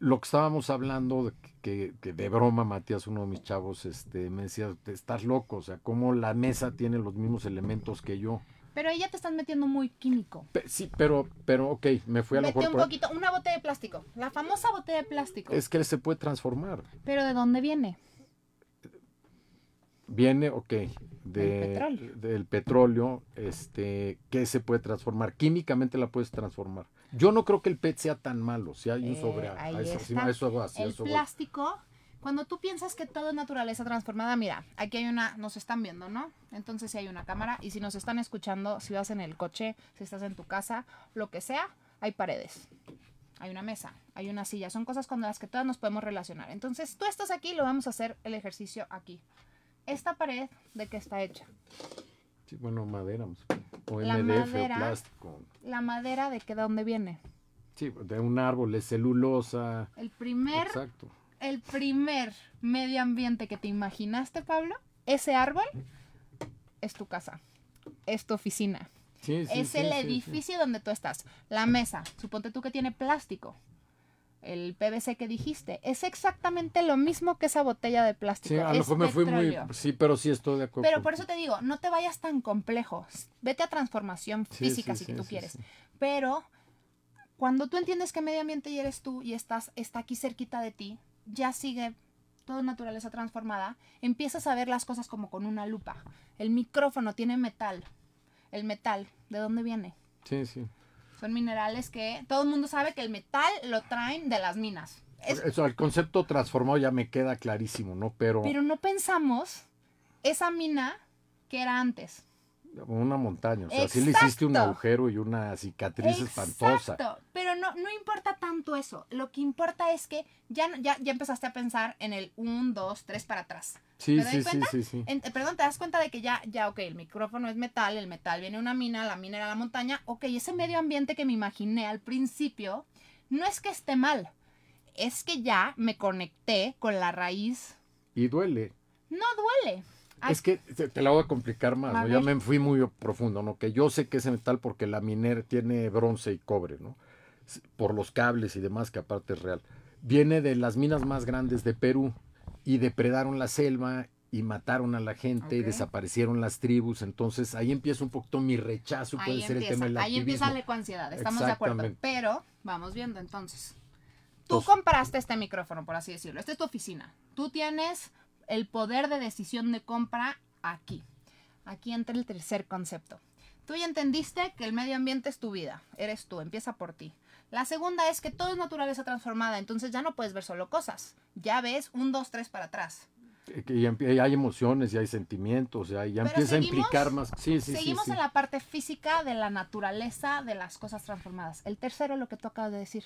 Lo que estábamos hablando, de que, que de broma, Matías, uno de mis chavos, este, me decía, "Te estás loco, o sea, cómo la mesa tiene los mismos elementos que yo. Pero ahí ya te estás metiendo muy químico. Pe- sí, pero, pero, ok, me fui a mejor un poquito, una botella de plástico, la famosa botella de plástico. Es que se puede transformar. Pero ¿de dónde viene? Viene, ok, de, Del petróleo. del petróleo, este, que se puede transformar. Químicamente la puedes transformar. Yo no creo que el PET sea tan malo, si hay un Eh, sobre a, ahí a eso, a eso va, sí, a El eso plástico, cuando tú piensas que todo es naturaleza transformada, mira, aquí hay una, nos están viendo, ¿no? Entonces si hay una cámara y si nos están escuchando, si vas en el coche, si estás en tu casa, lo que sea, hay paredes. Hay una mesa, hay una silla, son cosas con las que todas nos podemos relacionar. Entonces tú estás aquí, lo vamos a hacer el ejercicio aquí. Esta pared, ¿de qué está hecha? Sí, bueno, madera, o La MDF madera. o plástico. La madera, ¿de qué de dónde viene? Sí, de un árbol, es celulosa. El primer Exacto. el primer medio ambiente que te imaginaste, Pablo, ese árbol es tu casa, es tu oficina, Sí, sí, es sí, el edificio donde tú estás. La mesa, suponte tú que tiene plástico. El PVC que dijiste, es exactamente lo mismo que esa botella de plástico. Sí, a lo mejor me fui muy... Sí, pero sí estoy de acuerdo. Pero por eso te digo, no te vayas tan complejo. Vete a transformación Sí, física sí, si sí, tú sí, quieres. sí. Pero cuando tú entiendes que medio ambiente eres tú y estás está aquí cerquita de ti, ya sigue toda naturaleza transformada, empiezas a ver las cosas como con una lupa. El micrófono tiene metal. El metal, ¿de dónde viene? Sí, sí. Son minerales que todo el mundo sabe que el metal lo traen de las minas. Es- Eso, el concepto transformado ya me queda clarísimo, ¿no? Pero, pero no pensamos esa mina que era antes. Una montaña, o sea, sí le hiciste un Exacto. agujero y una cicatriz espantosa. Exacto, pero no, no importa tanto eso. Lo que importa es que ya, ya, ya empezaste a pensar en el 1, 2, 3 para atrás. Sí, ¿Te das sí, sí, cuenta? sí, sí. En- perdón, te das cuenta de que ya, ya, ok, el micrófono es metal, el metal viene de una mina, la mina era la montaña. Ok, ese medio ambiente que me imaginé al principio, no es que esté mal, es que ya me conecté con la raíz. Y duele. No duele. Ay, Es que te, te la voy a complicar más, A ¿no? Ya me fui muy profundo, ¿no? Que yo sé que ese metal porque la minera tiene bronce y cobre, ¿no? Por los cables y demás, que aparte es real. Viene de las minas más grandes de Perú y depredaron la selva y mataron a la gente y desaparecieron las tribus. Entonces ahí empieza un poquito mi rechazo, puede ahí ser empieza, el tema del ahí empieza la ecoansiedad, estamos de acuerdo. Pero vamos viendo entonces. Tú Entonces- compraste este micrófono, por así decirlo. Esta es tu oficina. Tú tienes el poder de decisión de compra aquí. Aquí entra el tercer concepto. Tú ya entendiste que el medio ambiente es tu vida, eres tú, empieza por ti. La segunda es que todo es naturaleza transformada, entonces ya no puedes ver solo cosas, ya ves un, dos, tres para atrás. Ya hay emociones, ya hay sentimientos, ya, ya Pero empieza a implicar más. Sí, sí, Seguimos sí. en la parte física de la naturaleza de las cosas transformadas. El tercero, lo que tú acabas de decir,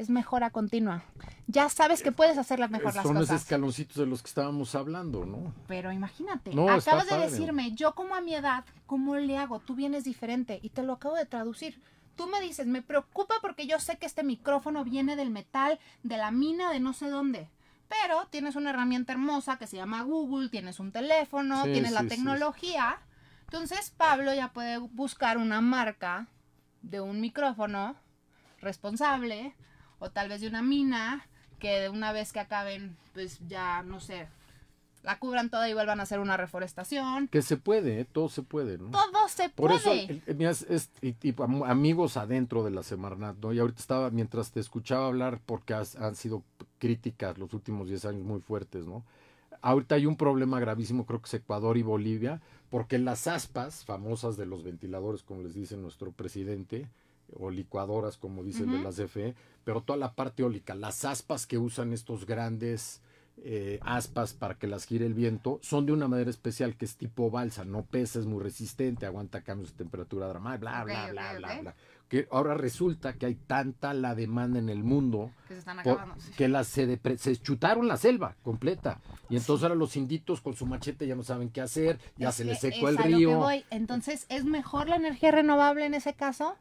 es mejora continua. Ya sabes que puedes hacer las mejor las Son esos cosas. escaloncitos de los que estábamos hablando, ¿no? Pero imagínate, No, acabas de padre. decirme, yo como a mi edad, ¿cómo le hago? Tú vienes diferente y te lo acabo de traducir. Tú me dices, me preocupa porque yo sé que este micrófono viene del metal, de la mina de no sé dónde. Pero tienes una herramienta hermosa que se llama Google, tienes un teléfono, Sí, tienes la sí, tecnología. Entonces Pablo ya puede buscar una marca de un micrófono responsable o tal vez de una mina que una vez que acaben, pues ya, no sé, la cubran toda y vuelvan a hacer una reforestación. Que se puede, ¿eh? todo se puede, ¿no? Todo se Por eso, puede. el- mira, es- es- y- y am- amigos adentro de la Semarnat, ¿no? Y ahorita estaba, mientras te escuchaba hablar, porque has- han sido críticas los últimos 10 años muy fuertes, ¿no? Ahorita hay un problema gravísimo, creo que es Ecuador y Bolivia, porque las aspas famosas de los ventiladores, como les dice nuestro presidente, o licuadoras, como dicen de Ujú. la CFE, pero toda la parte eólica, las aspas que usan estos grandes eh, aspas para que las gire el viento, son de una madera especial que es tipo balsa, no pesa, es muy resistente, aguanta cambios de temperatura dramáticos, bla, bla, bla, bla, bla. Que ahora resulta que hay tanta la demanda en el mundo Que se están por- acabando. sí. que las se, depre- se chutaron la selva completa. Y entonces ahora los inditos con su machete ya no saben qué hacer, ya Es se les secó el río. voy. Entonces, ¿es mejor la energía renovable en ese caso?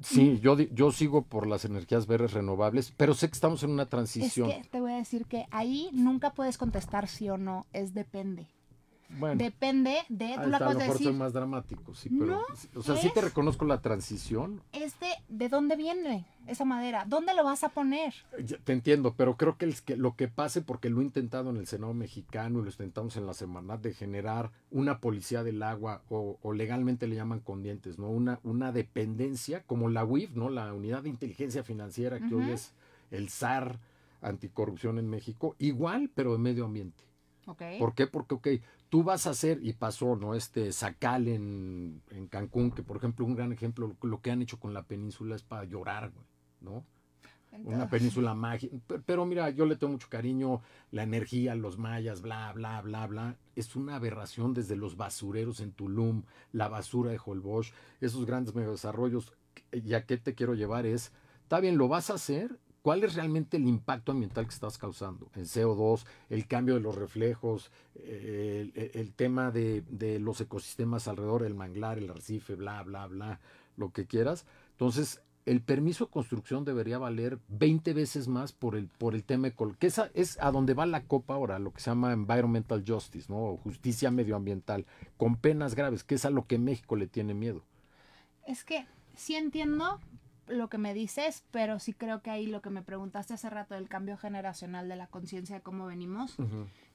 Sí, yo, yo sigo por las energías verdes renovables, pero sé que estamos en una transición. Es que te voy a decir que ahí nunca puedes contestar sí o no, es depende. Bueno, Depende de, ahí tú está, a lo soy decir, más dramático, sí, pero, No, o sea, sí te es- reconozco la transición, es de, de dónde viene esa madera, dónde lo vas a poner. Ya, Te entiendo, pero creo que, el- que lo que pase, porque lo he intentado en el Senado mexicano y lo intentamos en la semana, de generar una policía del agua, o, o legalmente le llaman con dientes, ¿no? Una, una dependencia, como la UIF, ¿no? La Unidad de Inteligencia Financiera, que hoy es el SAR anticorrupción en México, igual, pero de medio ambiente. Ok. ¿Por qué? Porque, ok, tú vas a hacer, y pasó, ¿no? Este Sacal en, en Cancún, que por ejemplo, un gran ejemplo, lo, que han hecho con la península es para llorar, güey, ¿no? Una península mágica. Pero, pero mira, yo le tengo mucho cariño, la energía, los mayas, bla, bla, bla, bla. Es una aberración desde los basureros en Tulum, la basura de Holbox, esos grandes megadesarrollos. Y a qué te quiero llevar es, está bien, lo vas a hacer. ¿Cuál es realmente el impacto ambiental que estás causando? En CO2, el cambio de los reflejos, el, tema de, los ecosistemas alrededor, el manglar, el arrecife, bla, bla, bla, lo que quieras. Entonces, el permiso de construcción debería valer 20 veces más por el, por el tema ecológico, que esa es a donde va la copa ahora, lo que se llama environmental justice, ¿no? Justicia medioambiental, con penas graves, que es a lo que México le tiene miedo. Es que sí entiendo lo que me dices, pero sí creo que ahí lo que me preguntaste hace rato del cambio generacional de la conciencia de cómo venimos,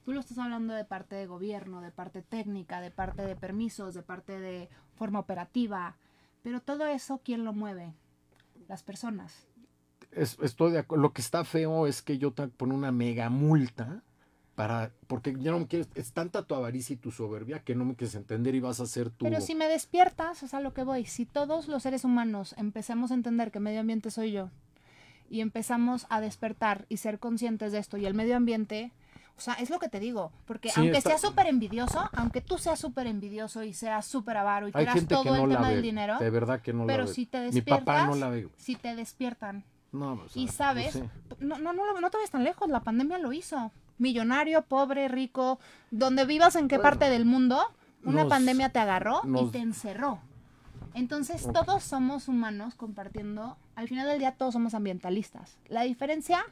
tú lo estás hablando de parte de gobierno, de parte técnica, de parte de permisos, de parte de forma operativa, pero todo eso, ¿quién lo mueve? Las personas. Es- estoy de acuerdo. Lo que está feo es que yo que poner una mega multa para, porque ya no me quieres, es tanta tu avaricia y tu soberbia que no me quieres entender y vas a hacer tu... Pero si me despiertas, es a lo que voy. Si todos los seres humanos empecemos a entender que medio ambiente soy yo y empezamos a despertar y ser conscientes de esto y el medio ambiente, o sea, es lo que te digo, porque Sí, aunque está- seas súper envidioso, aunque tú seas súper envidioso y seas súper avaro y quieras todo que no el tema ve, del dinero, de verdad que no pero si te Mi despiertas, papá no la si te despiertan No, o sea, y sabes, no no, no, no, no te vayas tan lejos, la pandemia lo hizo. Millonario, pobre, rico, donde vivas en qué Bueno, parte del mundo, una nos- pandemia te agarró y te encerró. Entonces todos somos humanos compartiendo, al final del día todos somos ambientalistas. La diferencia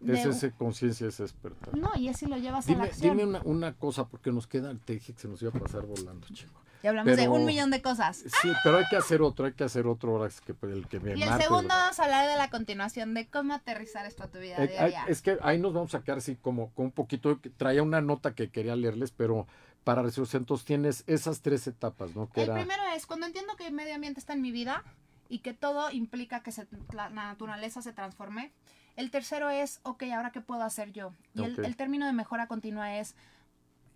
de... Es esa conciencia, es despertar. No, y si lo llevas a la acción. dime una, una cosa, porque nos queda, te dije que se nos iba a pasar volando, chico. Y hablamos de pero- un millón de cosas. Sí, pero hay que hacer otro, hay que hacer otro ahora que el que me Y el martes, segundo ¿verdad? vamos a hablar de la continuación de cómo aterrizar esto a tu vida Eh, diaria. es que ahí nos vamos a quedar así como con un poquito, traía una nota que quería leerles, pero para resolución, entonces tienes esas tres etapas, ¿no? Que El era, primero es cuando entiendo que el medio ambiente está en mi vida y que todo implica que se- la naturaleza se transforme. El tercero es, ok, ahora qué puedo hacer yo. Y el- el, término de mejora continua es,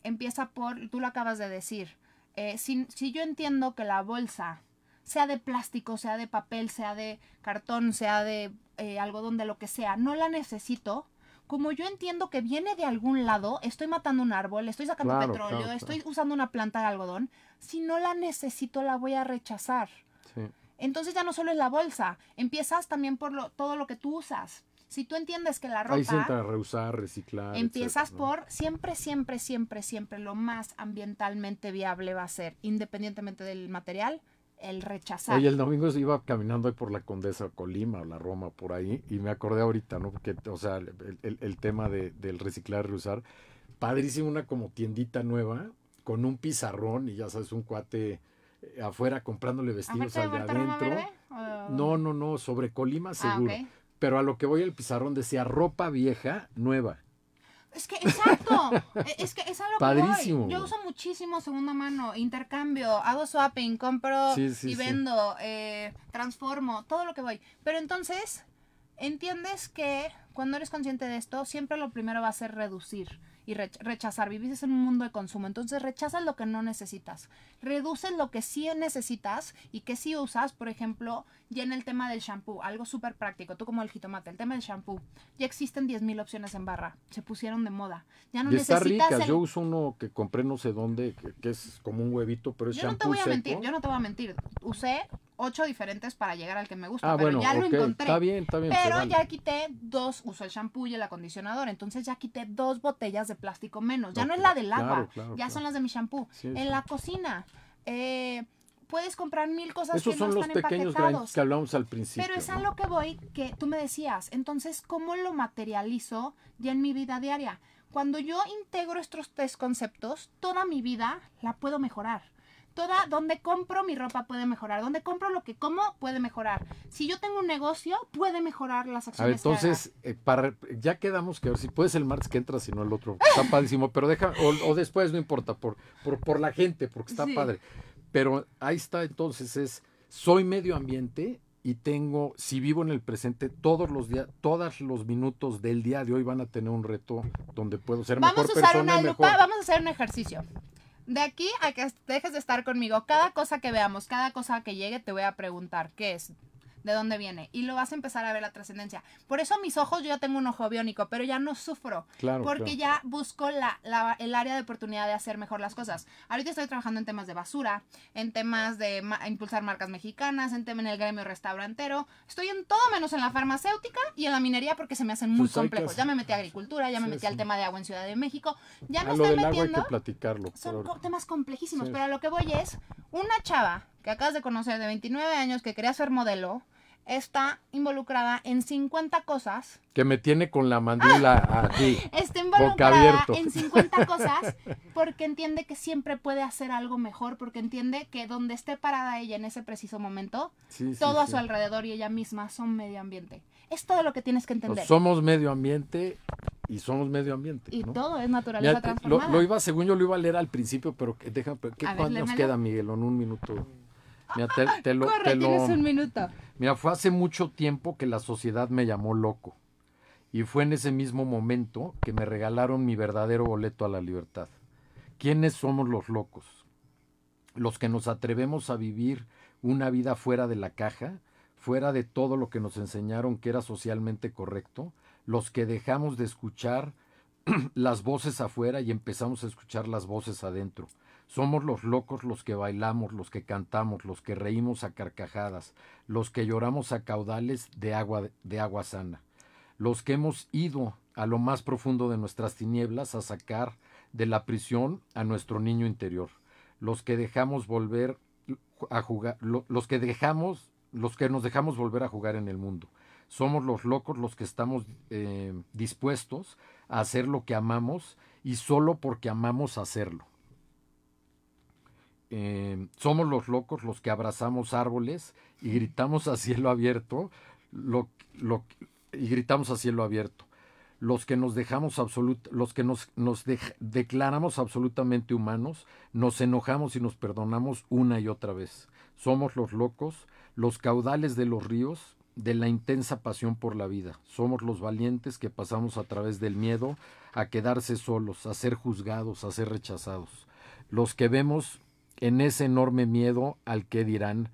empieza por, tú lo acabas de decir, eh, si, si yo entiendo que la bolsa, sea de plástico, sea de papel, sea de cartón, sea de eh, algodón, de lo que sea, no la necesito. Como yo entiendo que viene de algún lado, estoy matando un árbol, estoy sacando Claro, petróleo, claro, estoy usando una planta de algodón, si no la necesito la voy a rechazar. sí. Entonces ya no solo es la bolsa, empiezas también por lo, todo lo que tú usas. Si tú entiendes que la ahí se entra ropa, a reusar, reciclar. empiezas etcétera, ¿no? por siempre, siempre, siempre, siempre lo más ambientalmente viable va a ser, independientemente del material, el rechazar. Oye, el domingo iba caminando ahí por la Condesa Colima o la Roma, por ahí, y me acordé ahorita, ¿no? Porque, o sea, el, el- el tema de, del reciclar, reusar, padrísimo, una como tiendita nueva, con un pizarrón y ya sabes, un cuate eh, afuera comprándole vestidos ¿Aparte de al de adentro. Verde? ¿O- No, no, no, sobre Colima Ah, seguro. Pero a lo que voy el pizarrón decía ropa vieja, nueva. Es que, exacto. E, es que es algo Padrísimo. que voy. Yo uso muchísimo segunda mano, intercambio, hago swapping, compro Sí, sí, y sí. vendo, eh, transformo, todo lo que voy. Pero entonces, entiendes que cuando eres consciente de esto, siempre lo primero va a ser reducir y rech- rechazar. Vives en un mundo de consumo, entonces rechazas lo que no necesitas. Reduces lo que sí necesitas y que sí usas, por ejemplo, ya en el tema del shampoo, algo súper práctico, tú como el jitomate, el tema del shampoo. Ya existen 10.000 opciones en barra, se pusieron de moda. Ya no y está necesitas rica. el- Yo uso uno que compré no sé dónde, que, que es como un huevito, pero es Yo no te shampoo voy a seco. mentir, yo no te voy a mentir. Usé ocho diferentes para llegar al que me gusta, Ah, pero bueno, ya lo ok, encontré. está bien, está bien. se Pero ya quité dos, uso el shampoo y el acondicionador, entonces ya quité dos botellas de plástico menos. Ya no es la del agua, claro, ya claro. son las de mi shampoo. Sí, en sí. la cocina, eh, puedes comprar mil cosas Esos que son no los están pequeños empaquetados. que hablamos al principio. Pero es a ¿no? lo que voy que tú me decías. Entonces, ¿cómo lo materializo ya en mi vida diaria? Cuando yo integro estos tres conceptos, toda mi vida la puedo mejorar. Toda, donde compro mi ropa puede mejorar. Donde compro lo que como puede mejorar. Si yo tengo un negocio, puede mejorar las A ver, acciones. que haga. entonces, eh, para, ya quedamos que a ver si puedes el martes que entra, si no el otro. Está padrísimo, pero deja, o, o después, no importa, por, por, por la gente, porque está Sí. padre. Pero ahí está, entonces, es, soy medio ambiente y tengo, si vivo en el presente, todos los días, todos los minutos del día de hoy van a tener un reto donde puedo ser Vamos mejor a usar persona una lupa, mejor. vamos a hacer un ejercicio. De aquí a que dejes de estar conmigo, cada cosa que veamos, cada cosa que llegue, te voy a preguntar qué es, de dónde viene. Y lo vas a empezar a ver la trascendencia. Por eso mis ojos, yo ya tengo un ojo biónico, pero ya no sufro. Claro, porque claro. ya busco la, la- el área de oportunidad de hacer mejor las cosas. Ahorita estoy trabajando en temas de basura, en temas de ma- impulsar marcas mexicanas, en tema en el gremio restaurantero. Estoy en todo menos en la farmacéutica y en la minería porque se me hacen muy Pues complejos. Ya me metí a agricultura, ya me Sí, metí sí. al tema de agua en Ciudad de México. Ya A me lo estoy del agua hay metiendo. que platicarlo. Son temas complejísimos, Sí. pero a lo que voy es, una chava que acabas de conocer de 29 años que quería ser modelo, está involucrada en 50 cosas, que me tiene con la mandíbula aquí. está involucrada en 50 cosas porque entiende que siempre puede hacer algo mejor, porque entiende que donde esté parada ella en ese preciso momento, Sí, sí, todo a sí. su alrededor y ella misma son medio ambiente. Es todo lo que tienes que entender. Pues somos medio ambiente y somos medio ambiente. y ¿no? todo es naturaleza Mira, lo, transformada. lo iba, según yo lo iba a leer al principio, pero que- deja, ¿qué A ver, cuánto nos queda, Miguel? En un minuto. Mira, te, te lo, Corre, te lo- tienes un minuto. mira, fue hace mucho tiempo que la sociedad me llamó loco. Y fue en ese mismo momento que me regalaron mi verdadero boleto a la libertad. ¿Quiénes somos los locos? Los que nos atrevemos a vivir una vida fuera de la caja, fuera de todo lo que nos enseñaron que era socialmente correcto, los que dejamos de escuchar las voces afuera y empezamos a escuchar las voces adentro. Somos los locos los que bailamos, los que cantamos, los que reímos a carcajadas, los que lloramos a caudales de agua, de agua sana, los que hemos ido a lo más profundo de nuestras tinieblas a sacar de la prisión a nuestro niño interior, los que dejamos volver a jugar, lo- los que dejamos, los que nos dejamos volver a jugar en el mundo. Somos los locos los que estamos eh, dispuestos a hacer lo que amamos y solo porque amamos hacerlo. Eh, somos los locos los que abrazamos árboles y gritamos a cielo abierto lo, lo- y gritamos a cielo abierto. Los que nos dejamos absolut, los que nos, nos declaramos absolutamente humanos, nos enojamos y nos perdonamos una y otra vez. Somos los locos, los caudales de los ríos, de la intensa pasión por la vida. Somos los valientes que pasamos a través del miedo a quedarse solos, a ser juzgados, a ser rechazados. Los que vemos en ese enorme miedo al que dirán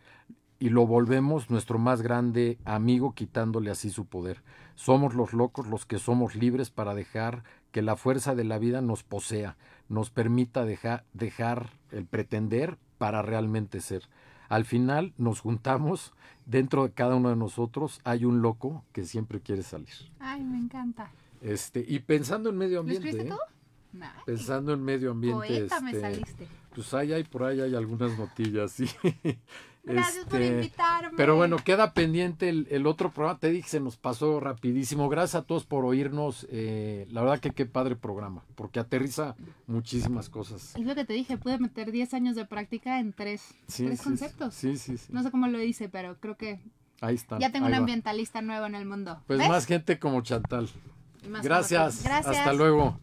y lo volvemos nuestro más grande amigo quitándole así su poder. Somos los locos los que somos libres para dejar que la fuerza de la vida nos posea, nos permita deja- dejar el pretender para realmente ser. Al final nos juntamos, dentro de cada uno de nosotros hay un loco que siempre quiere salir. Ay, me encanta. Este, y pensando en medio ¿Lo ambiente, escribiste ¿eh? Pensando en medio ambiente, poeta me este, saliste. pues ahí hay por ahí hay algunas notillas, sí. Gracias por Este, invitarme. Pero bueno, queda pendiente el, el otro programa. Te dije, se nos pasó rapidísimo. Gracias a todos por oírnos. eh, la verdad que qué padre programa, porque aterriza muchísimas cosas. Es lo que te dije, pude meter 10 años de práctica en tres, Sí, tres sí, conceptos. Sí, sí, sí. No sé cómo lo hice, pero creo que Ahí está. Ya tengo un ambientalista nuevo en el mundo. Pues ¿Ves? más gente como Chantal. Gracias. Gracias. Hasta luego.